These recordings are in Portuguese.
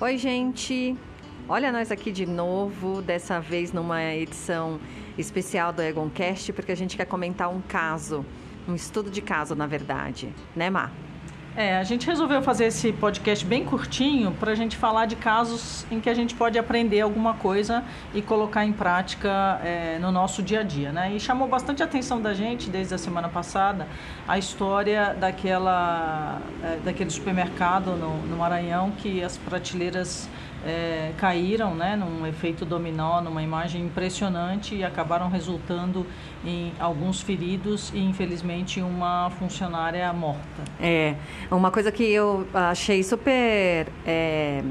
Oi, gente. Olha nós aqui de novo, dessa vez numa edição especial do Egoncast, porque a gente quer comentar um caso, um estudo de caso, na verdade, né, Má? É, a gente resolveu fazer esse podcast bem curtinho para a gente falar de casos em que a gente pode aprender alguma coisa e colocar em prática é, no nosso dia a dia, né? E chamou bastante a atenção da gente desde a semana passada a história daquela, é, daquele supermercado no, no Maranhão que as prateleiras é, caíram né, num efeito dominó, numa imagem impressionante e acabaram resultando em alguns feridos e, infelizmente, uma funcionária morta. É, uma coisa que eu achei super. É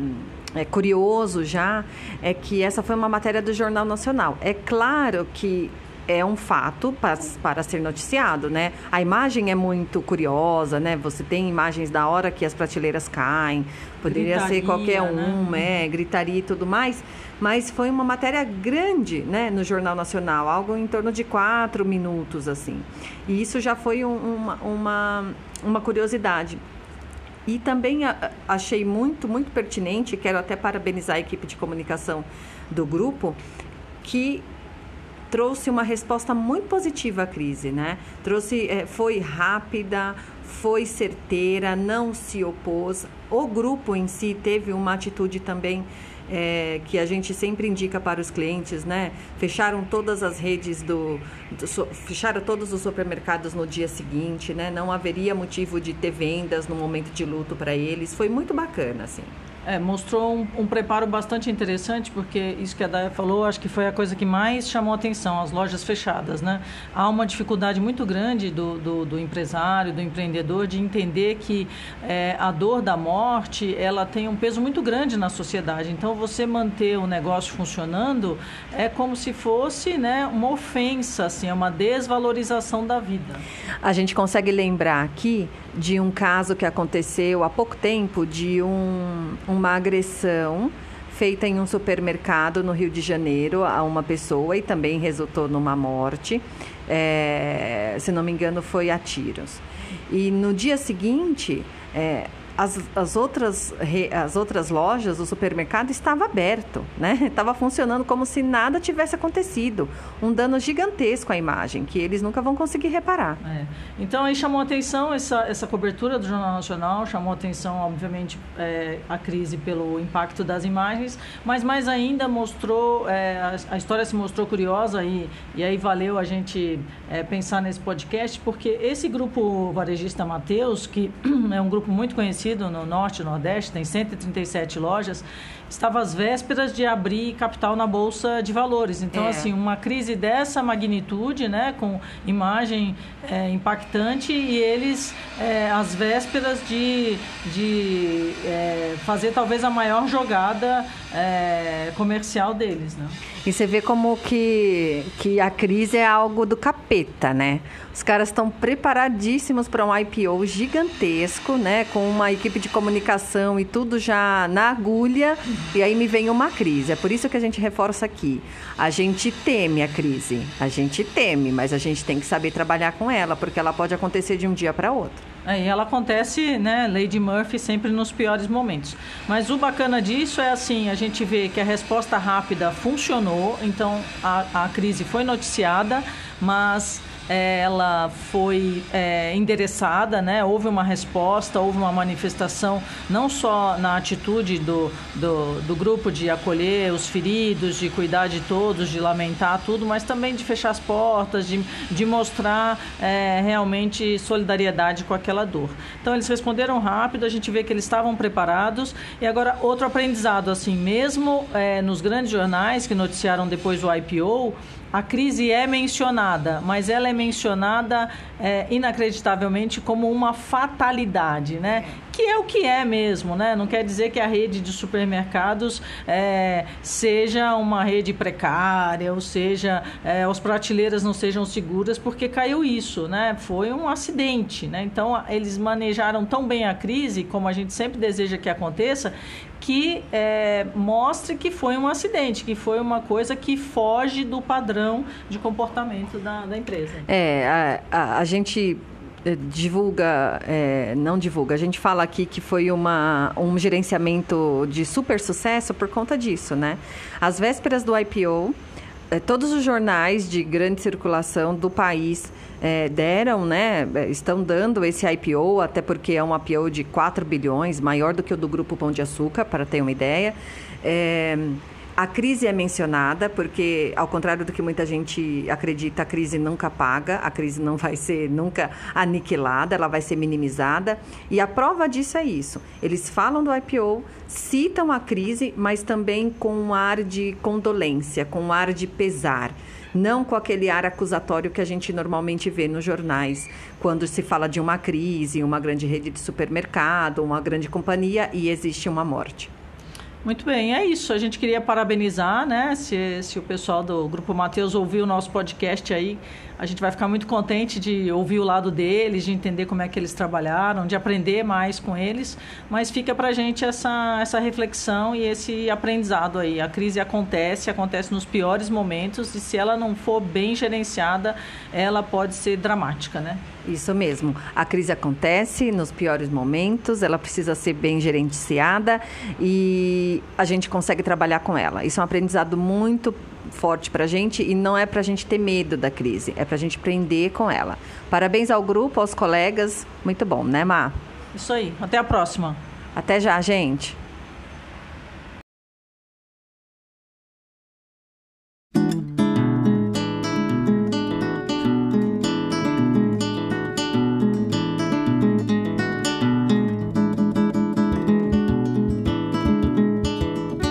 é, curioso já é que essa foi uma matéria do Jornal Nacional. É claro que é um fato para, para ser noticiado, né? A imagem é muito curiosa, né? Você tem imagens da hora que as prateleiras caem, poderia gritaria, ser qualquer um, né? é, gritaria e tudo mais, mas foi uma matéria grande, né, no Jornal Nacional, algo em torno de quatro minutos, assim. E isso já foi um, uma, uma, uma curiosidade. E também achei muito, muito pertinente, quero até parabenizar a equipe de comunicação do grupo, que trouxe uma resposta muito positiva à crise, né? Trouxe, é, foi rápida, foi certeira, não se opôs. O grupo em si teve uma atitude também é, que a gente sempre indica para os clientes, né? Fecharam todas as redes do, do fecharam todos os supermercados no dia seguinte, né? Não haveria motivo de ter vendas no momento de luto para eles. Foi muito bacana, assim. É, mostrou um, um, preparo bastante interessante, porque isso que a Daya falou, acho que foi a coisa que mais chamou atenção, as lojas fechadas, né? Há uma dificuldade muito grande do, do, do empresário, do empreendedor, de entender que é, a dor da morte, ela tem um peso muito grande na sociedade. Então, você manter o negócio funcionando é como se fosse né, uma ofensa, assim, é uma desvalorização da vida. A gente consegue lembrar aqui de um caso que aconteceu há pouco tempo de um, uma agressão feita em um supermercado no Rio de Janeiro a uma pessoa e também resultou numa morte. É, se não me engano, foi a tiros. E no dia seguinte, é, as, as, outras, as outras lojas, o supermercado estava aberto, né? Estava funcionando como se nada tivesse acontecido. Um dano gigantesco à imagem, que eles nunca vão conseguir reparar. É. Então aí chamou atenção essa, essa cobertura do Jornal Nacional, chamou atenção, obviamente, é, a crise pelo impacto das imagens, mas mais ainda mostrou, é, a, a, história se mostrou curiosa e, e aí valeu a gente é, pensar nesse podcast, porque esse grupo varejista Mateus, que é um grupo muito conhecido, conhecido no Norte e Nordeste, tem 137 lojas, estava às vésperas de abrir capital na Bolsa de Valores. Então, é. assim, uma crise dessa magnitude, né, com imagem é, impactante e eles é, às vésperas de, de é, fazer talvez a maior jogada é, comercial deles, né? E você vê como que, que a crise é algo do capeta, né? Os caras estão preparadíssimos para um IPO gigantesco, né? Com uma equipe de comunicação e tudo já na agulha. E aí me vem uma crise. É por isso que a gente reforça aqui. A gente teme a crise. A gente teme, mas a gente tem que saber trabalhar com ela, porque ela pode acontecer de um dia para outro. E ela acontece, né, Lady Murphy, sempre nos piores momentos. Mas o bacana disso é assim, a gente vê que a resposta rápida funcionou, então a, a crise foi noticiada, mas ela foi é, endereçada, né? houve uma resposta, houve uma manifestação, não só na atitude do, do, do, grupo de acolher os feridos, de cuidar de todos, de lamentar tudo, mas também de fechar as portas, de, de mostrar é, realmente solidariedade com aquela dor. Então eles responderam rápido, a gente vê que eles estavam preparados. E agora, outro aprendizado, assim, mesmo é, nos grandes jornais que noticiaram depois do IPO, a crise é mencionada, mas ela é mencionada é, inacreditavelmente como uma fatalidade, né? Que é o que é mesmo, né? Não quer dizer que a rede de supermercados é, seja uma rede precária, ou seja, é, as prateleiras não sejam seguras, porque caiu isso, né? Foi um acidente, né? Então, eles manejaram tão bem a crise, como a gente sempre deseja que aconteça, que é, mostre que foi um acidente, que foi uma coisa que foge do padrão de comportamento da, da empresa. É, a, a, a gente eh, divulga, é, não divulga, a gente fala aqui que foi uma, um gerenciamento de super sucesso por conta disso, né? Às vésperas do IPO, é, todos os jornais de grande circulação do país é, deram, né, estão dando esse IPO, até porque é um IPO de 4 bilhões, maior do que o do Grupo Pão de Açúcar, para ter uma ideia. É, a crise é mencionada, porque, ao contrário do que muita gente acredita, a crise nunca paga, a crise não vai ser nunca aniquilada, ela vai ser minimizada. E a prova disso é isso. Eles falam do IPO, citam a crise, mas também com um ar de condolência, com um ar de pesar não com aquele ar acusatório que a gente normalmente vê nos jornais, quando se fala de uma crise, uma grande rede de supermercado, uma grande companhia e existe uma morte. Muito bem, é isso. A gente queria parabenizar, né? Se, se o pessoal do Grupo Mateus ouviu o nosso podcast aí, a gente vai ficar muito contente de ouvir o lado deles, de entender como é que eles trabalharam, de aprender mais com eles. Mas fica para a gente essa, essa reflexão e esse aprendizado aí. A crise acontece, acontece nos piores momentos e se ela não for bem gerenciada, ela pode ser dramática, né? Isso mesmo. A crise acontece nos piores momentos, ela precisa ser bem gerenciada e a gente consegue trabalhar com ela. Isso é um aprendizado muito forte para a gente e não é para a gente ter medo da crise, é para a gente aprender com ela. Parabéns ao grupo, aos colegas. Muito bom, né, Má? Isso aí. Até a próxima. Até já, gente.